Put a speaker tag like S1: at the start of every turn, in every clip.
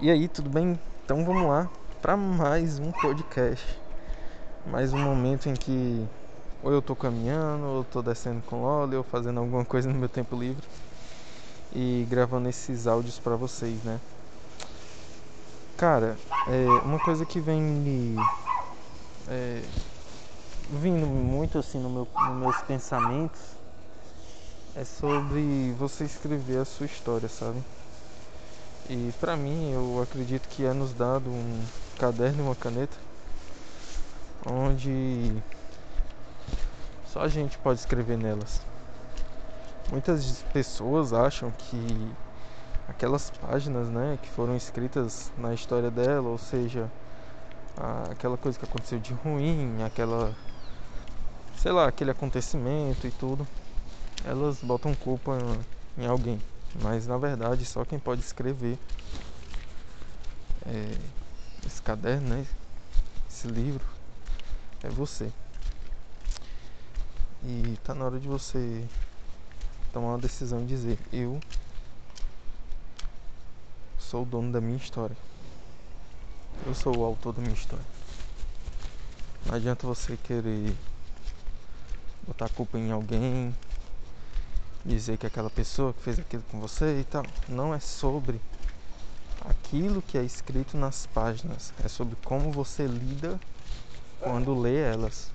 S1: E aí, tudo bem? Então vamos lá para mais um podcast. Mais um momento em que ou eu tô caminhando, ou eu tô descendo com óleo, ou fazendo alguma coisa no meu tempo livre e gravando esses áudios para vocês, né? Cara, é uma coisa que vem me é, vindo muito assim no meu, nos meus pensamentos é sobre você escrever a sua história, sabe? E para mim, eu acredito que é nos dado um caderno e uma caneta onde só a gente pode escrever nelas. Muitas pessoas acham que aquelas páginas, né, que foram escritas na história dela, ou seja, aquela coisa que aconteceu de ruim, aquela sei lá, aquele acontecimento e tudo, elas botam culpa em alguém. Mas na verdade só quem pode escrever é, esse caderno, né? Esse livro é você. E tá na hora de você tomar uma decisão e dizer, eu sou o dono da minha história. Eu sou o autor da minha história. Não adianta você querer botar a culpa em alguém, dizer que aquela pessoa que fez aquilo com você e tal. Não é sobre aquilo que é escrito nas páginas, é sobre como você lida quando lê elas.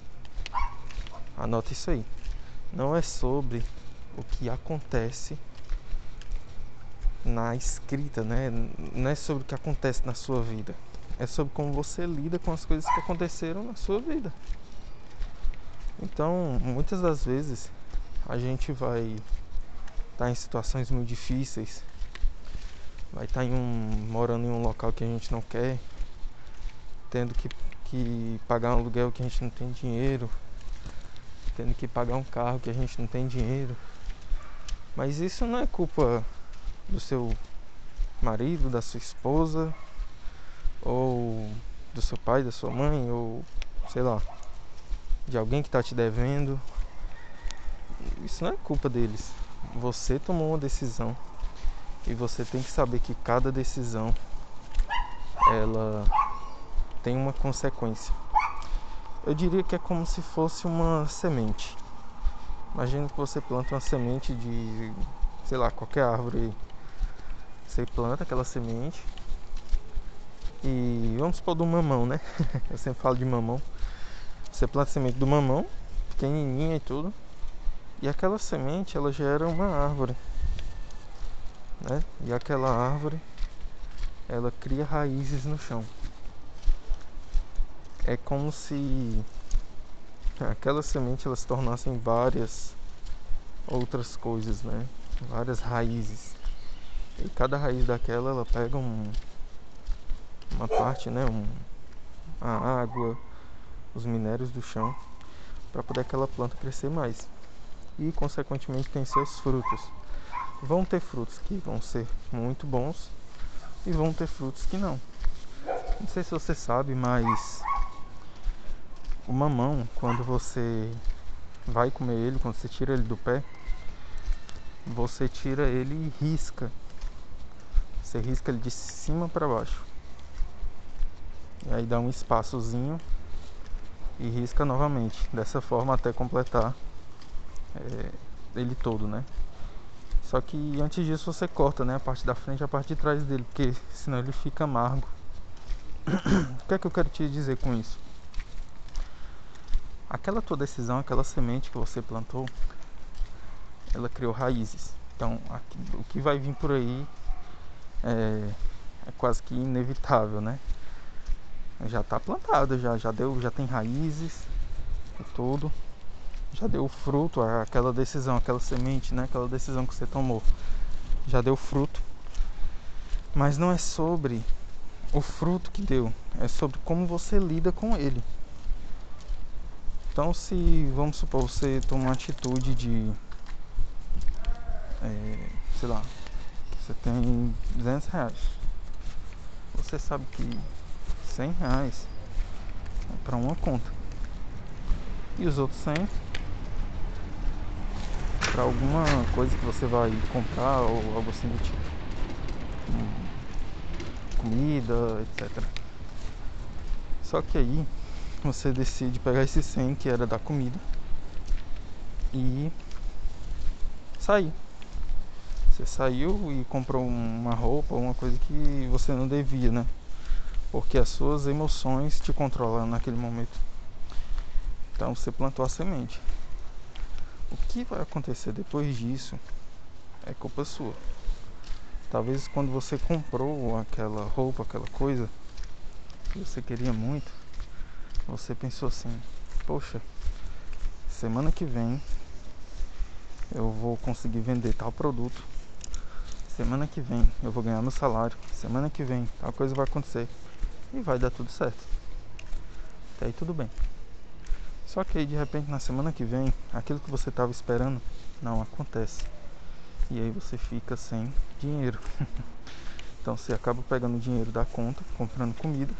S1: Anota isso aí. Não é sobre o que acontece na escrita, né? Não é sobre o que acontece na sua vida. É sobre como você lida com as coisas que aconteceram na sua vida. Então, muitas das vezes a gente vai estar tá em situações muito difíceis, vai estar tá em um, morando em um local que a gente não quer, tendo que, que pagar um aluguel que a gente não tem dinheiro, tendo que pagar um carro que a gente não tem dinheiro. Mas isso não é culpa do seu marido, da sua esposa, ou do seu pai, da sua mãe, ou sei lá, de alguém que está te devendo. Isso não é culpa deles. Você tomou uma decisão e você tem que saber que cada decisão ela tem uma consequência. Eu diria que é como se fosse uma semente. Imagina que você planta uma semente de, sei lá, qualquer árvore. Você planta aquela semente e vamos supor do mamão, né? Eu sempre falo de mamão. Você planta a semente do mamão, pequenininha e tudo. E aquela semente ela gera uma árvore, né? E aquela árvore ela cria raízes no chão. É como se aquela semente ela se tornassem várias outras coisas, né? Várias raízes. E cada raiz daquela ela pega um, uma parte, né? Um, a água, os minérios do chão para poder aquela planta crescer mais e consequentemente tem seus frutos. Vão ter frutos que vão ser muito bons e vão ter frutos que não. Não sei se você sabe, mas o mamão, quando você vai comer ele, quando você tira ele do pé, você tira ele e risca. Você risca ele de cima para baixo. E aí dá um espaçozinho e risca novamente, dessa forma até completar é, ele todo, né? Só que antes disso você corta, né? A parte da frente e a parte de trás dele, porque senão ele fica amargo. o que é que eu quero te dizer com isso? Aquela tua decisão, aquela semente que você plantou, ela criou raízes. Então, aqui, o que vai vir por aí é, é quase que inevitável, né? já está plantado, já, já deu, já tem raízes e tudo. Já deu fruto, aquela decisão, aquela semente, né? Aquela decisão que você tomou. Já deu fruto. Mas não é sobre o fruto que deu, é sobre como você lida com ele. Então se vamos supor você toma uma atitude de é, sei lá, você tem 200 reais. Você sabe que 100 reais para uma conta. E os outros 100 para alguma coisa que você vai comprar ou algo assim do tipo. comida, etc. Só que aí você decide pegar esse 100 que era da comida e sair. Você saiu e comprou uma roupa, uma coisa que você não devia, né? Porque as suas emoções te controlam naquele momento. Então você plantou a semente. O que vai acontecer depois disso é culpa sua. Talvez quando você comprou aquela roupa, aquela coisa que você queria muito, você pensou assim: Poxa, semana que vem eu vou conseguir vender tal produto. Semana que vem eu vou ganhar meu salário. Semana que vem tal coisa vai acontecer e vai dar tudo certo. Até aí tudo bem. Só que aí de repente na semana que vem, aquilo que você estava esperando não acontece. E aí você fica sem dinheiro. então você acaba pegando o dinheiro da conta, comprando comida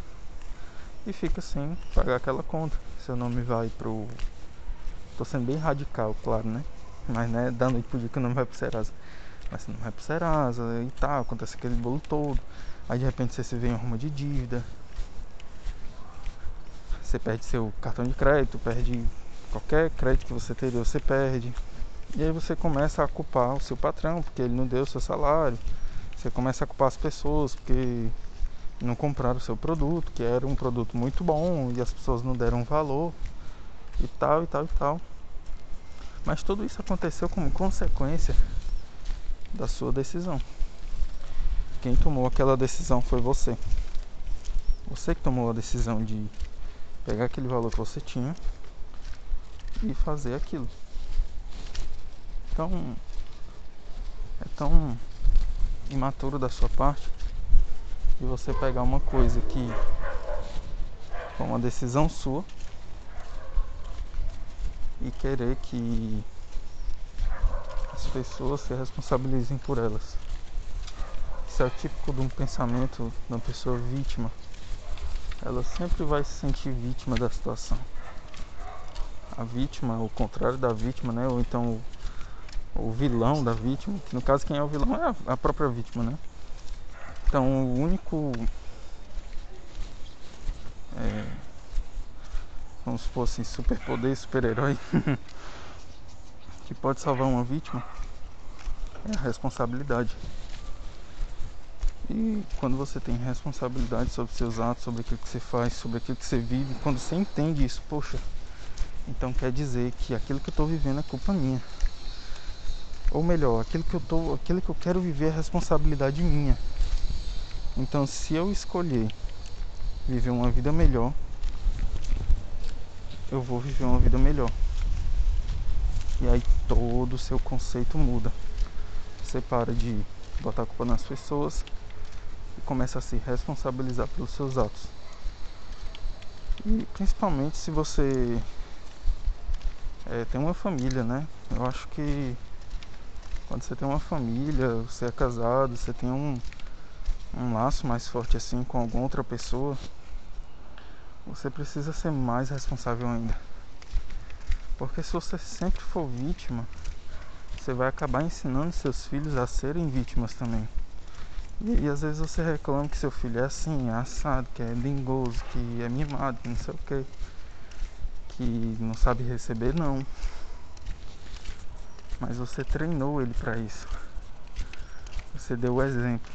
S1: e fica sem pagar aquela conta. Seu nome vai pro. Tô sendo bem radical, claro, né? Mas né, da noite pro dia que o nome vai pro Serasa. Mas você não vai pro Serasa e tal, acontece aquele bolo todo. Aí de repente você se vê em uma de dívida, você perde seu cartão de crédito, perde qualquer crédito que você teria, você perde. E aí você começa a culpar o seu patrão porque ele não deu o seu salário. Você começa a culpar as pessoas porque não compraram o seu produto, que era um produto muito bom e as pessoas não deram valor e tal e tal e tal. Mas tudo isso aconteceu como consequência da sua decisão. Quem tomou aquela decisão foi você. Você que tomou a decisão de pegar aquele valor que você tinha e fazer aquilo. Então, é tão imaturo da sua parte de você pegar uma coisa que foi uma decisão sua e querer que as pessoas se responsabilizem por elas. Isso é típico de um pensamento de uma pessoa vítima ela sempre vai se sentir vítima da situação. A vítima, o contrário da vítima, né? Ou então o, o vilão da vítima, que no caso quem é o vilão é a, a própria vítima, né? Então o único é, como se fosse superpoder, super-herói que pode salvar uma vítima é a responsabilidade. E quando você tem responsabilidade sobre seus atos, sobre aquilo que você faz, sobre aquilo que você vive, quando você entende isso, poxa, então quer dizer que aquilo que eu estou vivendo é culpa minha. Ou melhor, aquilo que eu tô, aquilo que eu quero viver é responsabilidade minha. Então, se eu escolher viver uma vida melhor, eu vou viver uma vida melhor. E aí todo o seu conceito muda. Você para de botar a culpa nas pessoas começa a se responsabilizar pelos seus atos. E principalmente se você é, tem uma família, né? Eu acho que quando você tem uma família, você é casado, você tem um, um laço mais forte assim com alguma outra pessoa, você precisa ser mais responsável ainda. Porque se você sempre for vítima, você vai acabar ensinando seus filhos a serem vítimas também. E, às vezes você reclama que seu filho é assim, é assado, que é dengoso, que é mimado, que não sei o que, que não sabe receber não. Mas você treinou ele para isso. Você deu o exemplo.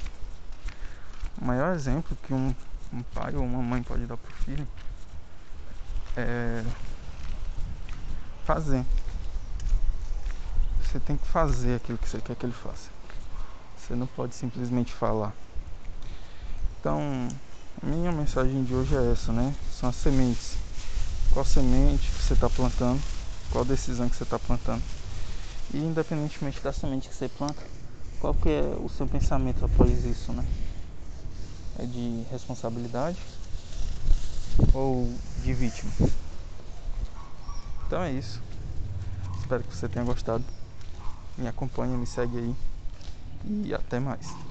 S1: O maior exemplo que um, um pai ou uma mãe pode dar pro filho é fazer. Você tem que fazer aquilo que você quer que ele faça. Você não pode simplesmente falar. Então, minha mensagem de hoje é essa, né? São as sementes. Qual semente que você está plantando? Qual decisão que você está plantando? E independentemente da semente que você planta, qual que é o seu pensamento após isso, né? É de responsabilidade ou de vítima? Então é isso. Espero que você tenha gostado. Me acompanha, me segue aí e até mais.